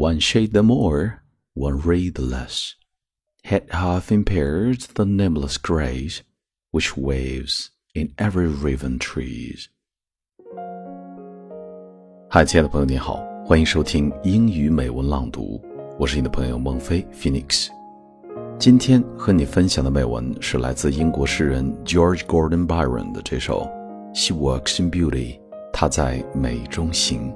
One shade the more, one ray the less, Had half impaired the nameless grace Which waves in every raven trees. 嗨，亲爱的朋友，你好，欢迎收听英语美文朗读，我是你的朋友孟非 Phoenix。今天和你分享的美文是来自英国诗人 George Gordon Byron 的这首《She Walks in Beauty》，她在美中行。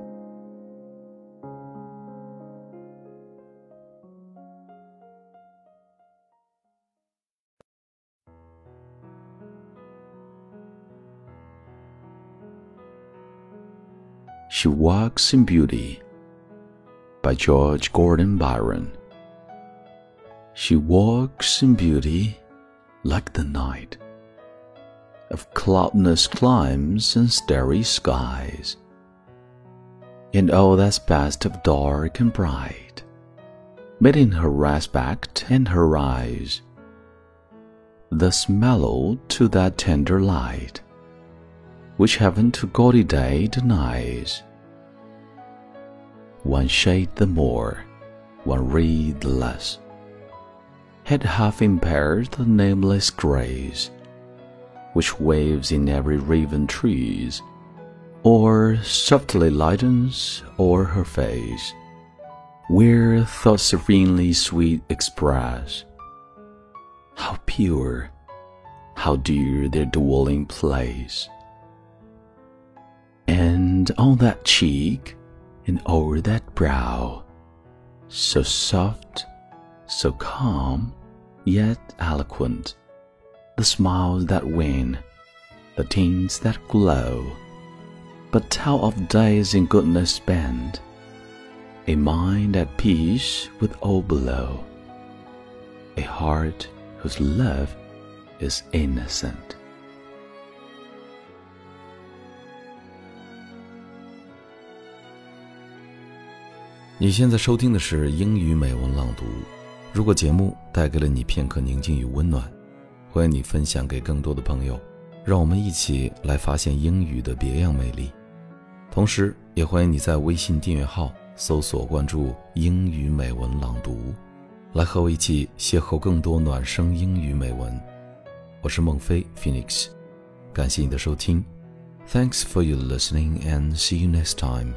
She Walks in Beauty by George Gordon Byron. She walks in beauty like the night of cloudless climes and starry skies, and all that's best of dark and bright, made in her aspect and her eyes, thus mellow to that tender light which heaven to gaudy day denies. One shade the more, one reed the less, had half impaired the nameless grace, which waves in every riven trees, or softly lightens o'er her face, where thoughts serenely sweet express. How pure, how dear their dwelling place! And on that cheek and o'er that brow, so soft, so calm, yet eloquent, the smiles that win, the tints that glow, but tell of days in goodness spent, a mind at peace with all below, a heart whose love is innocent. 你现在收听的是英语美文朗读。如果节目带给了你片刻宁静与温暖，欢迎你分享给更多的朋友，让我们一起来发现英语的别样魅力。同时，也欢迎你在微信订阅号搜索关注“英语美文朗读”，来和我一起邂逅更多暖声英语美文。我是孟非 Phoenix，感谢你的收听。Thanks for your listening and see you next time.